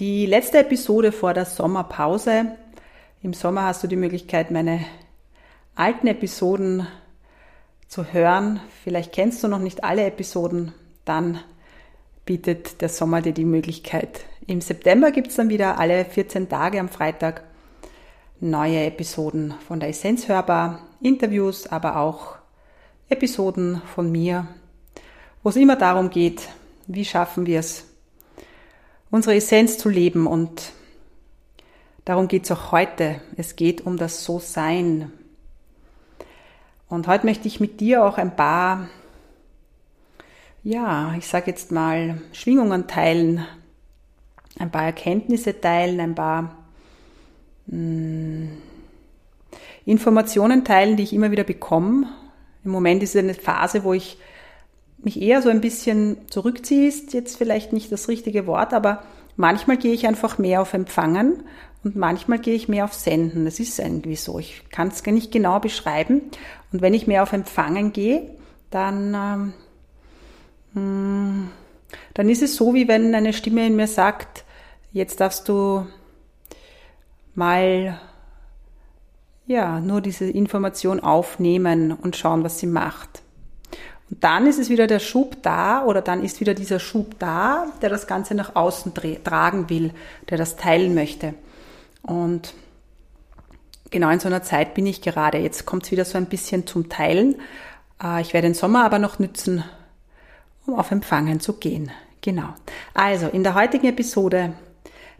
Die letzte Episode vor der Sommerpause. Im Sommer hast du die Möglichkeit, meine alten Episoden zu hören. Vielleicht kennst du noch nicht alle Episoden. Dann bietet der Sommer dir die Möglichkeit. Im September gibt es dann wieder alle 14 Tage am Freitag neue Episoden von der Essenz hörbar, Interviews, aber auch Episoden von mir, wo es immer darum geht, wie schaffen wir es, unsere Essenz zu leben. Und darum geht es auch heute. Es geht um das So-Sein. Und heute möchte ich mit dir auch ein paar, ja, ich sage jetzt mal, Schwingungen teilen, ein paar Erkenntnisse teilen, ein paar mh, hm, Informationen teilen, die ich immer wieder bekomme. Im Moment ist es eine Phase, wo ich mich eher so ein bisschen zurückziehe, ist jetzt vielleicht nicht das richtige Wort, aber manchmal gehe ich einfach mehr auf Empfangen und manchmal gehe ich mehr auf Senden. Das ist irgendwie so. Ich kann es gar nicht genau beschreiben. Und wenn ich mehr auf Empfangen gehe, dann, ähm, dann ist es so, wie wenn eine Stimme in mir sagt, jetzt darfst du mal ja, nur diese Information aufnehmen und schauen, was sie macht. Dann ist es wieder der Schub da oder dann ist wieder dieser Schub da, der das Ganze nach außen tragen will, der das teilen möchte. Und genau in so einer Zeit bin ich gerade. Jetzt kommt es wieder so ein bisschen zum Teilen. Äh, ich werde den Sommer aber noch nützen, um auf Empfangen zu gehen. Genau. Also in der heutigen Episode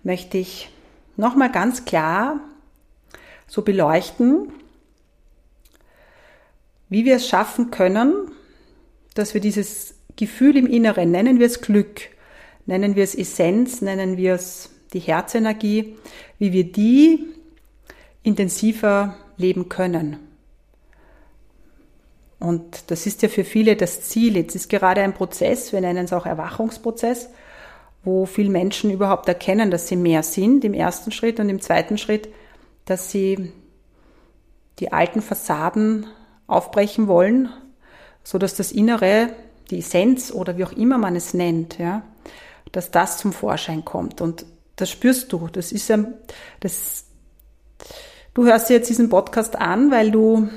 möchte ich nochmal ganz klar so beleuchten, wie wir es schaffen können, dass wir dieses Gefühl im Inneren, nennen wir es Glück, nennen wir es Essenz, nennen wir es die Herzenergie, wie wir die intensiver leben können. Und das ist ja für viele das Ziel. Jetzt ist gerade ein Prozess, wir nennen es auch Erwachungsprozess, wo viele Menschen überhaupt erkennen, dass sie mehr sind im ersten Schritt und im zweiten Schritt, dass sie die alten Fassaden aufbrechen wollen so dass das Innere, die Essenz oder wie auch immer man es nennt, ja, dass das zum Vorschein kommt. Und das spürst du. Das ist ein, das, du hörst dir jetzt diesen Podcast an, weil du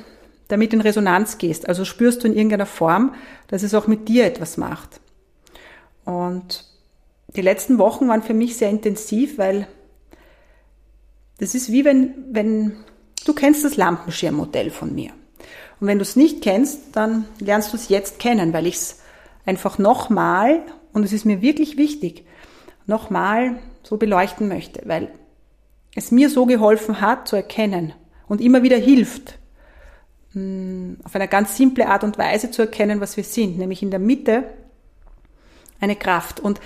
damit in Resonanz gehst. Also spürst du in irgendeiner Form, dass es auch mit dir etwas macht. Und die letzten Wochen waren für mich sehr intensiv, weil das ist wie wenn, wenn, du kennst das Lampenschirmmodell von mir. Und wenn du es nicht kennst, dann lernst du es jetzt kennen, weil ich es einfach nochmal, und es ist mir wirklich wichtig, nochmal so beleuchten möchte, weil es mir so geholfen hat zu erkennen und immer wieder hilft, mm, auf eine ganz simple Art und Weise zu erkennen, was wir sind, nämlich in der Mitte eine Kraft. Und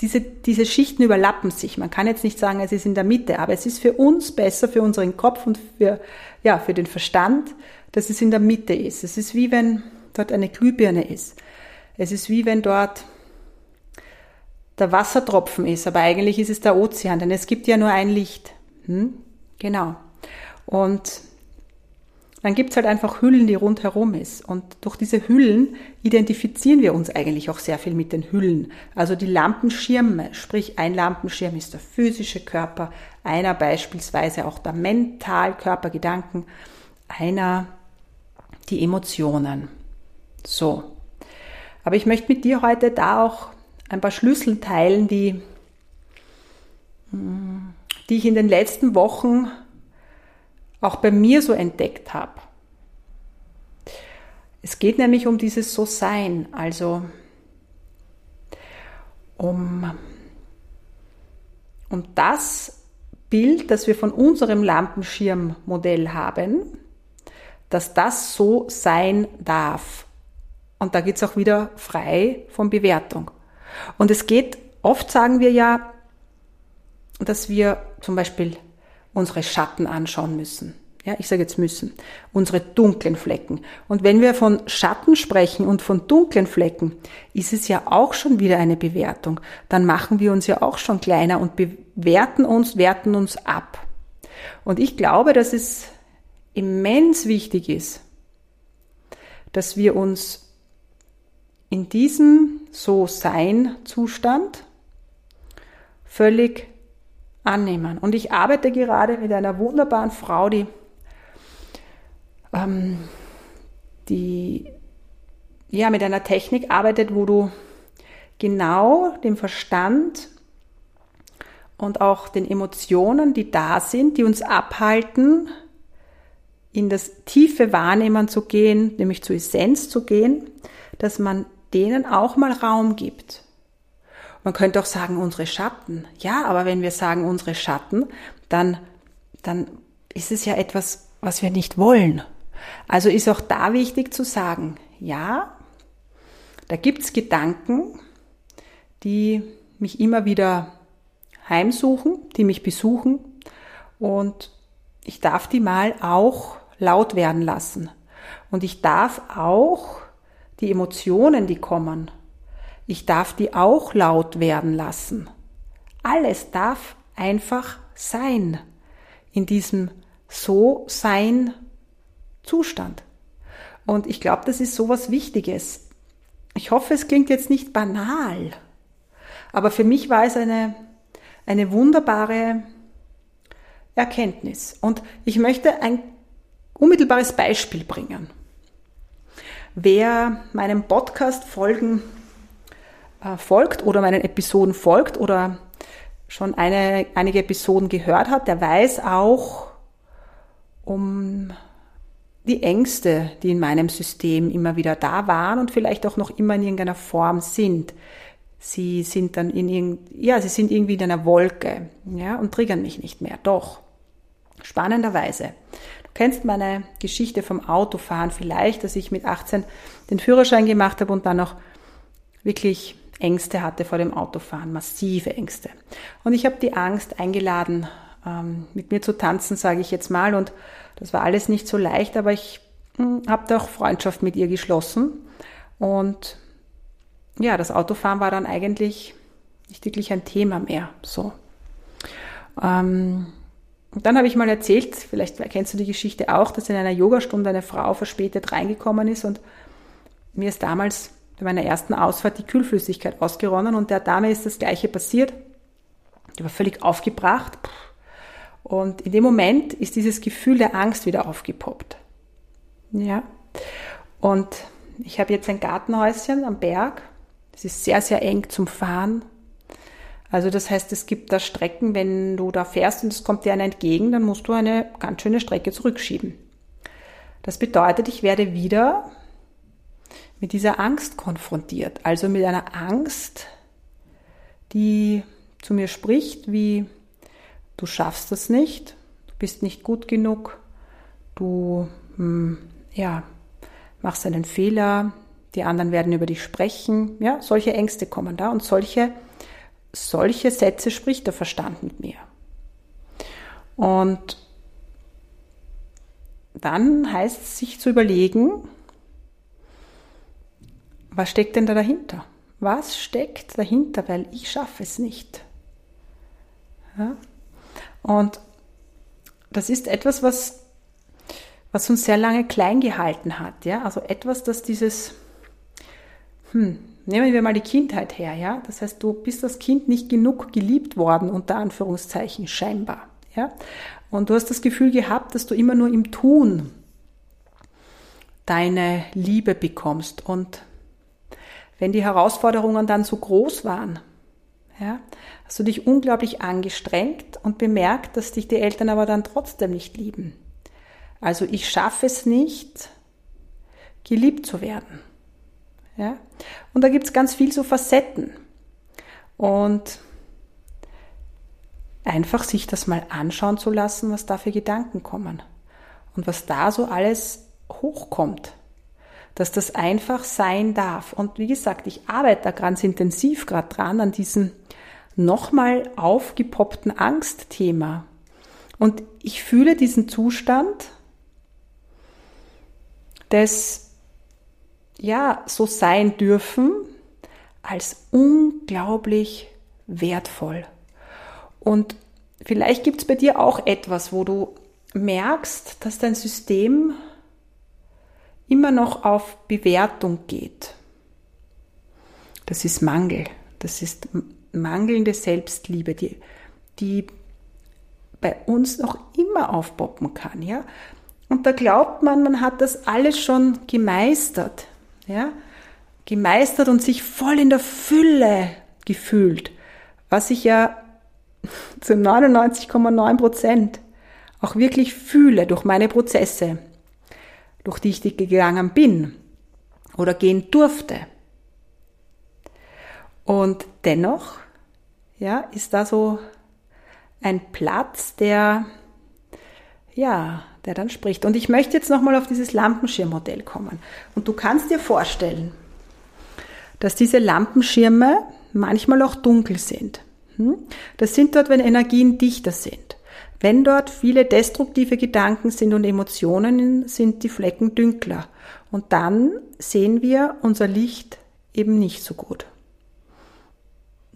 diese, diese Schichten überlappen sich. Man kann jetzt nicht sagen, es ist in der Mitte, aber es ist für uns besser, für unseren Kopf und für, ja, für den Verstand, dass es in der Mitte ist. Es ist wie wenn dort eine Glühbirne ist. Es ist wie wenn dort der Wassertropfen ist, aber eigentlich ist es der Ozean, denn es gibt ja nur ein Licht. Hm? Genau. Und dann gibt's halt einfach Hüllen, die rundherum ist. Und durch diese Hüllen identifizieren wir uns eigentlich auch sehr viel mit den Hüllen. Also die Lampenschirme, sprich ein Lampenschirm ist der physische Körper, einer beispielsweise auch der Mentalkörper, Gedanken, einer die Emotionen. So. Aber ich möchte mit dir heute da auch ein paar Schlüssel teilen, die die ich in den letzten Wochen auch bei mir so entdeckt habe. Es geht nämlich um dieses So-Sein, also um, um das Bild, das wir von unserem Lampenschirmmodell haben, dass das so sein darf. Und da geht es auch wieder frei von Bewertung. Und es geht, oft sagen wir ja, dass wir zum Beispiel unsere Schatten anschauen müssen. Ja, ich sage jetzt müssen. Unsere dunklen Flecken. Und wenn wir von Schatten sprechen und von dunklen Flecken, ist es ja auch schon wieder eine Bewertung. Dann machen wir uns ja auch schon kleiner und bewerten uns, werten uns ab. Und ich glaube, dass es immens wichtig ist, dass wir uns in diesem So-Sein-Zustand völlig annehmen. Und ich arbeite gerade mit einer wunderbaren Frau, die, ähm, die ja mit einer Technik arbeitet, wo du genau den Verstand und auch den Emotionen, die da sind, die uns abhalten, in das tiefe Wahrnehmen zu gehen, nämlich zur Essenz zu gehen, dass man denen auch mal Raum gibt. Man könnte auch sagen, unsere Schatten. Ja, aber wenn wir sagen, unsere Schatten, dann, dann ist es ja etwas, was wir nicht wollen. Also ist auch da wichtig zu sagen, ja, da gibt's Gedanken, die mich immer wieder heimsuchen, die mich besuchen und ich darf die mal auch laut werden lassen. Und ich darf auch die Emotionen, die kommen, ich darf die auch laut werden lassen. Alles darf einfach sein in diesem So-Sein Zustand. Und ich glaube, das ist so was Wichtiges. Ich hoffe, es klingt jetzt nicht banal, aber für mich war es eine, eine wunderbare Erkenntnis. Und ich möchte ein unmittelbares Beispiel bringen. Wer meinem Podcast folgen äh, folgt oder meinen Episoden folgt oder schon eine, einige Episoden gehört hat, der weiß auch um die Ängste, die in meinem System immer wieder da waren und vielleicht auch noch immer in irgendeiner Form sind. Sie sind dann in irgend, ja, sie sind irgendwie in einer Wolke, ja, und triggern mich nicht mehr. Doch. Spannenderweise kennst meine Geschichte vom Autofahren vielleicht, dass ich mit 18 den Führerschein gemacht habe und dann noch wirklich Ängste hatte vor dem Autofahren, massive Ängste. Und ich habe die Angst eingeladen, ähm, mit mir zu tanzen, sage ich jetzt mal. Und das war alles nicht so leicht, aber ich hm, habe doch Freundschaft mit ihr geschlossen. Und ja, das Autofahren war dann eigentlich nicht wirklich ein Thema mehr. So. Ähm, und dann habe ich mal erzählt, vielleicht kennst du die Geschichte auch, dass in einer Yogastunde eine Frau verspätet reingekommen ist und mir ist damals bei meiner ersten Ausfahrt die Kühlflüssigkeit ausgeronnen und der Dame ist das gleiche passiert. Die war völlig aufgebracht und in dem Moment ist dieses Gefühl der Angst wieder aufgepoppt. Ja. Und ich habe jetzt ein Gartenhäuschen am Berg. Es ist sehr, sehr eng zum Fahren. Also das heißt, es gibt da Strecken, wenn du da fährst und es kommt dir einer entgegen, dann musst du eine ganz schöne Strecke zurückschieben. Das bedeutet, ich werde wieder mit dieser Angst konfrontiert. Also mit einer Angst, die zu mir spricht, wie du schaffst das nicht, du bist nicht gut genug, du hm, ja, machst einen Fehler, die anderen werden über dich sprechen. Ja, solche Ängste kommen da und solche solche Sätze spricht der Verstand mit mir. Und dann heißt es sich zu überlegen, was steckt denn da dahinter? Was steckt dahinter? Weil ich schaffe es nicht. Ja? Und das ist etwas, was, was uns sehr lange klein gehalten hat. Ja? Also etwas, das dieses, hm, Nehmen wir mal die Kindheit her, ja. Das heißt, du bist als Kind nicht genug geliebt worden, unter Anführungszeichen, scheinbar, ja. Und du hast das Gefühl gehabt, dass du immer nur im Tun deine Liebe bekommst. Und wenn die Herausforderungen dann so groß waren, Ja? Hast du dich unglaublich angestrengt und bemerkt, dass dich die Eltern aber dann trotzdem nicht lieben. Also ich schaffe es nicht, geliebt zu werden. Ja? Und da gibt es ganz viel so Facetten. Und einfach sich das mal anschauen zu lassen, was da für Gedanken kommen und was da so alles hochkommt. Dass das einfach sein darf. Und wie gesagt, ich arbeite da ganz intensiv gerade dran an diesem nochmal aufgepoppten Angstthema. Und ich fühle diesen Zustand des, ja, so sein dürfen als unglaublich wertvoll. Und vielleicht gibt es bei dir auch etwas, wo du merkst, dass dein System immer noch auf Bewertung geht. Das ist Mangel. Das ist mangelnde Selbstliebe, die, die bei uns noch immer aufpoppen kann, ja. Und da glaubt man, man hat das alles schon gemeistert, ja. Gemeistert und sich voll in der Fülle gefühlt, was ich ja zu 99,9 Prozent auch wirklich fühle durch meine Prozesse, durch die ich gegangen bin oder gehen durfte. Und dennoch, ja, ist da so ein Platz, der, ja, der dann spricht. Und ich möchte jetzt nochmal auf dieses Lampenschirmmodell kommen. Und du kannst dir vorstellen, dass diese Lampenschirme manchmal auch dunkel sind. Hm? Das sind dort, wenn Energien dichter sind. Wenn dort viele destruktive Gedanken sind und Emotionen, sind die Flecken dünkler. Und dann sehen wir unser Licht eben nicht so gut.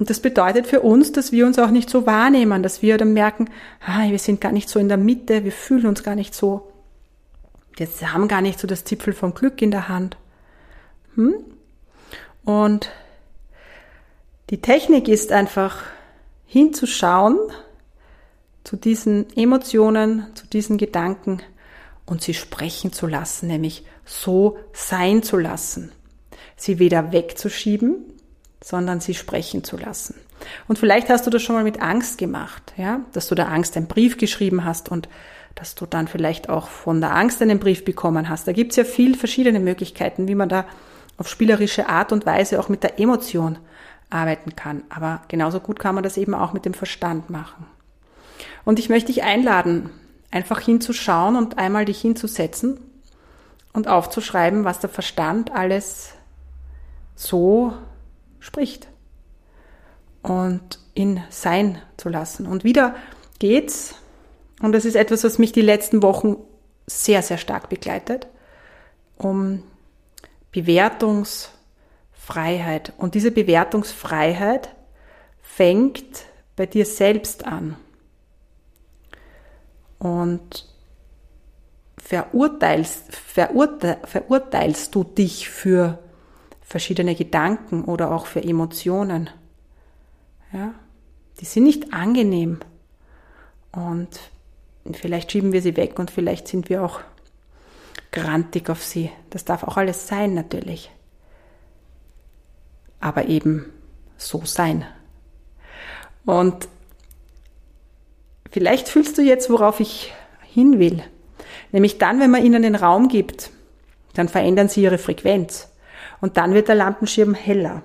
Und das bedeutet für uns, dass wir uns auch nicht so wahrnehmen, dass wir dann merken, ah, wir sind gar nicht so in der Mitte, wir fühlen uns gar nicht so, wir haben gar nicht so das Zipfel vom Glück in der Hand. Hm? Und die Technik ist einfach hinzuschauen zu diesen Emotionen, zu diesen Gedanken und sie sprechen zu lassen, nämlich so sein zu lassen. Sie weder wegzuschieben, sondern sie sprechen zu lassen. Und vielleicht hast du das schon mal mit Angst gemacht, ja, dass du der Angst einen Brief geschrieben hast und dass du dann vielleicht auch von der Angst einen Brief bekommen hast. Da gibt's ja viel verschiedene Möglichkeiten, wie man da auf spielerische Art und Weise auch mit der Emotion arbeiten kann. Aber genauso gut kann man das eben auch mit dem Verstand machen. Und ich möchte dich einladen, einfach hinzuschauen und einmal dich hinzusetzen und aufzuschreiben, was der Verstand alles so spricht und ihn sein zu lassen. Und wieder geht's, und das ist etwas, was mich die letzten Wochen sehr, sehr stark begleitet, um Bewertungsfreiheit. Und diese Bewertungsfreiheit fängt bei dir selbst an. Und verurteilst, verurte, verurteilst du dich für verschiedene Gedanken oder auch für Emotionen. Ja, die sind nicht angenehm. Und vielleicht schieben wir sie weg und vielleicht sind wir auch grantig auf sie. Das darf auch alles sein, natürlich. Aber eben so sein. Und vielleicht fühlst du jetzt, worauf ich hin will. Nämlich dann, wenn man ihnen den Raum gibt, dann verändern sie ihre Frequenz. Und dann wird der Lampenschirm heller.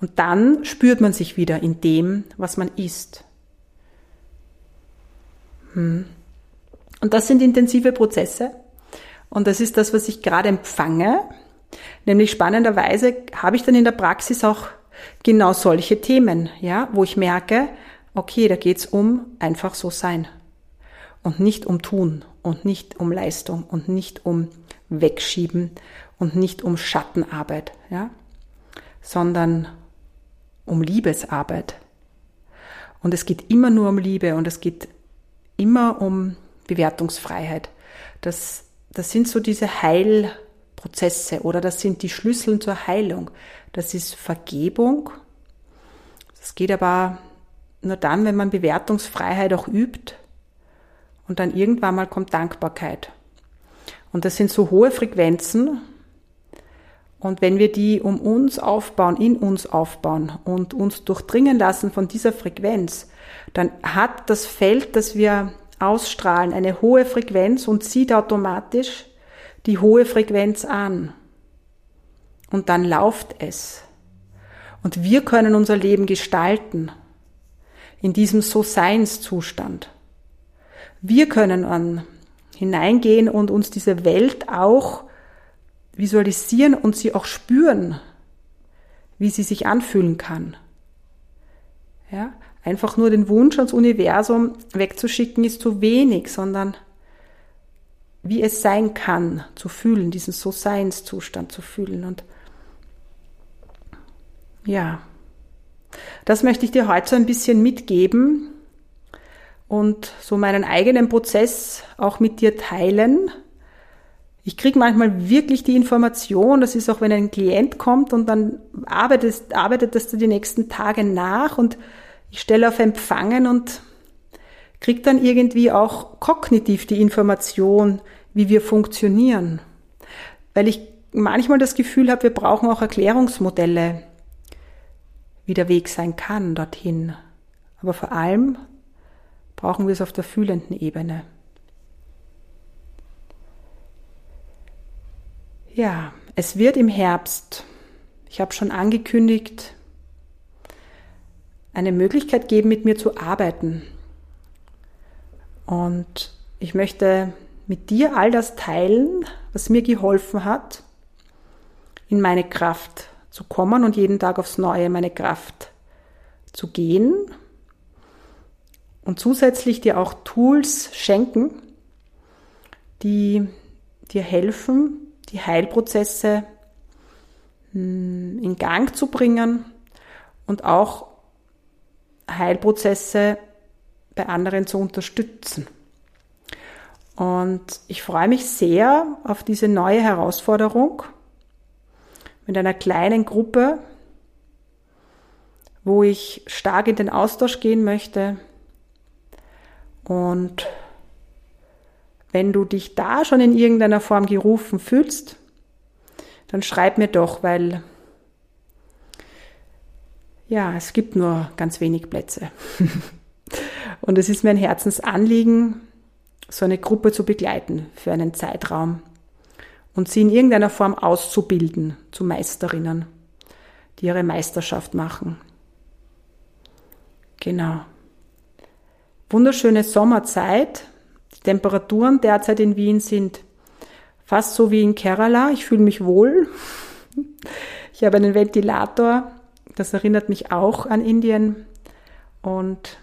Und dann spürt man sich wieder in dem, was man ist. Hm. Und das sind intensive Prozesse. Und das ist das, was ich gerade empfange. Nämlich spannenderweise habe ich dann in der Praxis auch genau solche Themen, ja, wo ich merke, okay, da geht's um einfach so sein. Und nicht um tun und nicht um Leistung und nicht um wegschieben und nicht um Schattenarbeit, ja, sondern um Liebesarbeit. Und es geht immer nur um Liebe und es geht immer um Bewertungsfreiheit. Das, das sind so diese Heilprozesse oder das sind die Schlüssel zur Heilung. Das ist Vergebung. Das geht aber nur dann, wenn man Bewertungsfreiheit auch übt. Und dann irgendwann mal kommt Dankbarkeit. Und das sind so hohe Frequenzen, Und wenn wir die um uns aufbauen, in uns aufbauen und uns durchdringen lassen von dieser Frequenz, dann hat das Feld, das wir ausstrahlen, eine hohe Frequenz und zieht automatisch die hohe Frequenz an. Und dann lauft es. Und wir können unser Leben gestalten in diesem So-Seins-Zustand. Wir können an hineingehen und uns diese Welt auch visualisieren und sie auch spüren, wie sie sich anfühlen kann. Ja, einfach nur den Wunsch ans Universum wegzuschicken ist zu wenig, sondern wie es sein kann, zu fühlen, diesen So-Seins-Zustand zu fühlen. Und ja, das möchte ich dir heute so ein bisschen mitgeben und so meinen eigenen Prozess auch mit dir teilen. Ich kriege manchmal wirklich die Information, das ist auch, wenn ein Klient kommt und dann arbeitet, arbeitet das die nächsten Tage nach und ich stelle auf Empfangen und kriege dann irgendwie auch kognitiv die Information, wie wir funktionieren. Weil ich manchmal das Gefühl habe, wir brauchen auch Erklärungsmodelle, wie der Weg sein kann dorthin. Aber vor allem brauchen wir es auf der fühlenden Ebene. Ja, es wird im Herbst, ich habe schon angekündigt, eine Möglichkeit geben, mit mir zu arbeiten. Und ich möchte mit dir all das teilen, was mir geholfen hat, in meine Kraft zu kommen und jeden Tag aufs Neue meine Kraft zu gehen und zusätzlich dir auch Tools schenken, die dir helfen, die Heilprozesse hm, in Gang zu bringen und auch Heilprozesse bei anderen zu unterstützen. Und ich freue mich sehr auf diese neue Herausforderung mit einer kleinen Gruppe, wo ich stark in den Austausch gehen möchte. Und wenn du dich da schon in irgendeiner Form gerufen fühlst, dann schreib mir doch, weil ja, es gibt nur ganz wenig Plätze. Und es ist mir ein Herzensanliegen, so eine Gruppe zu begleiten für einen Zeitraum und sie in irgendeiner Form auszubilden zu Meisterinnen, die ihre Meisterschaft machen. Genau. Wunderschöne Sommerzeit. Temperaturen derzeit in Wien sind fast so wie in Kerala. Ich fühle mich wohl. Ich habe einen Ventilator. Das erinnert mich auch an Indien. Und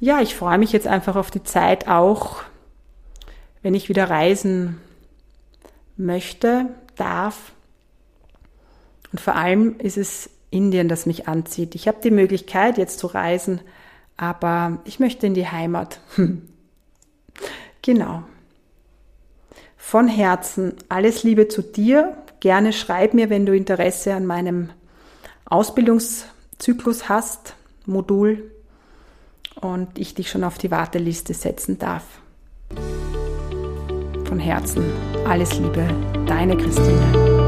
ja, ich freue mich jetzt einfach auf die Zeit auch, wenn ich wieder reisen möchte, darf. Und vor allem ist es Indien, das mich anzieht. Ich habe die Möglichkeit, jetzt zu reisen, aber ich möchte in die Heimat. genau. Von Herzen alles Liebe zu dir. Gerne schreib mir, wenn du Interesse an meinem Ausbildungszyklus hast, Modul und ich dich schon auf die Warteliste setzen darf. Von Herzen alles Liebe, deine Christine.